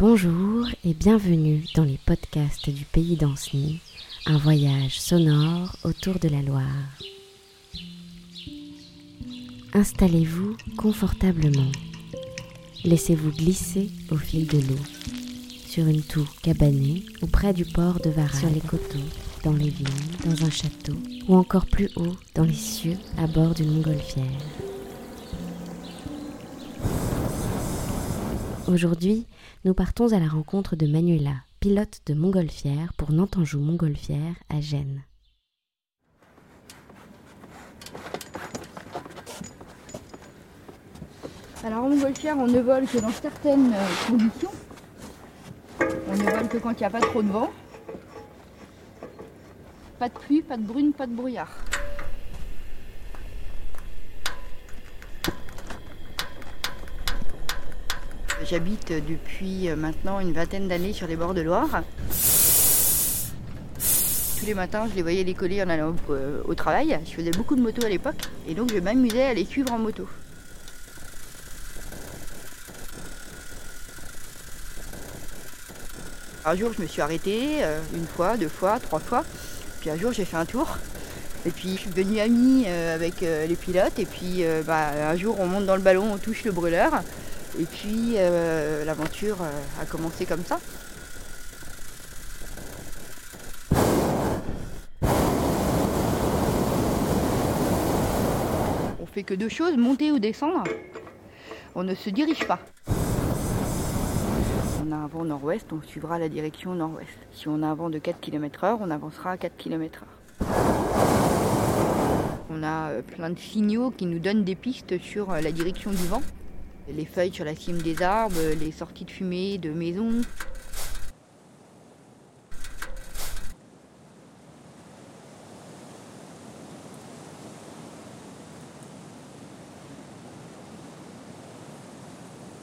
Bonjour et bienvenue dans les podcasts du pays d'Anceny, un voyage sonore autour de la Loire. Installez-vous confortablement. Laissez-vous glisser au fil de l'eau, sur une tour cabanée ou près du port de Varennes, sur les coteaux, dans les vignes, dans un château, ou encore plus haut, dans les cieux, à bord d'une montgolfière. Aujourd'hui, nous partons à la rencontre de Manuela, pilote de montgolfière pour Nantanjou Montgolfière à Gênes. Alors en montgolfière, on ne vole que dans certaines euh, conditions. On ne vole que quand il n'y a pas trop de vent. Pas de pluie, pas de brune, pas de brouillard. J'habite depuis maintenant une vingtaine d'années sur les bords de Loire. Tous les matins, je les voyais décoller en allant euh, au travail. Je faisais beaucoup de moto à l'époque et donc je m'amusais à les suivre en moto. Un jour, je me suis arrêtée, euh, une fois, deux fois, trois fois. Puis un jour, j'ai fait un tour. Et puis, je suis devenue amie euh, avec les pilotes. Et puis, bah, un jour, on monte dans le ballon, on touche le brûleur. Et puis euh, l'aventure euh, a commencé comme ça. On fait que deux choses, monter ou descendre. On ne se dirige pas. On a un vent nord-ouest, on suivra la direction nord-ouest. Si on a un vent de 4 km heure, on avancera à 4 km heure. On a euh, plein de signaux qui nous donnent des pistes sur la direction du vent les feuilles sur la cime des arbres, les sorties de fumée de maisons.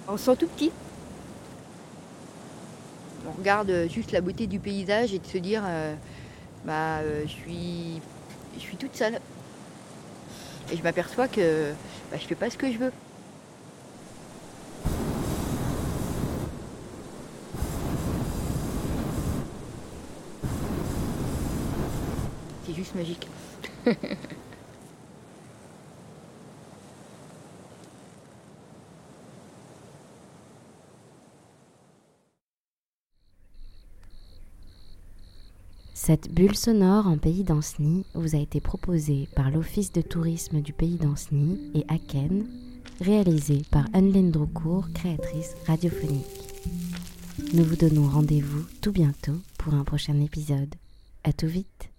On se sent tout petit. On regarde juste la beauté du paysage et de se dire euh, bah euh, je suis je suis toute seule. Et je m'aperçois que bah, je fais pas ce que je veux. Cette bulle sonore en pays d'Anceny vous a été proposée par l'Office de tourisme du pays d'Anceny et Aken, réalisée par Anne-Laine Droucourt, créatrice radiophonique. Nous vous donnons rendez-vous tout bientôt pour un prochain épisode. À tout vite!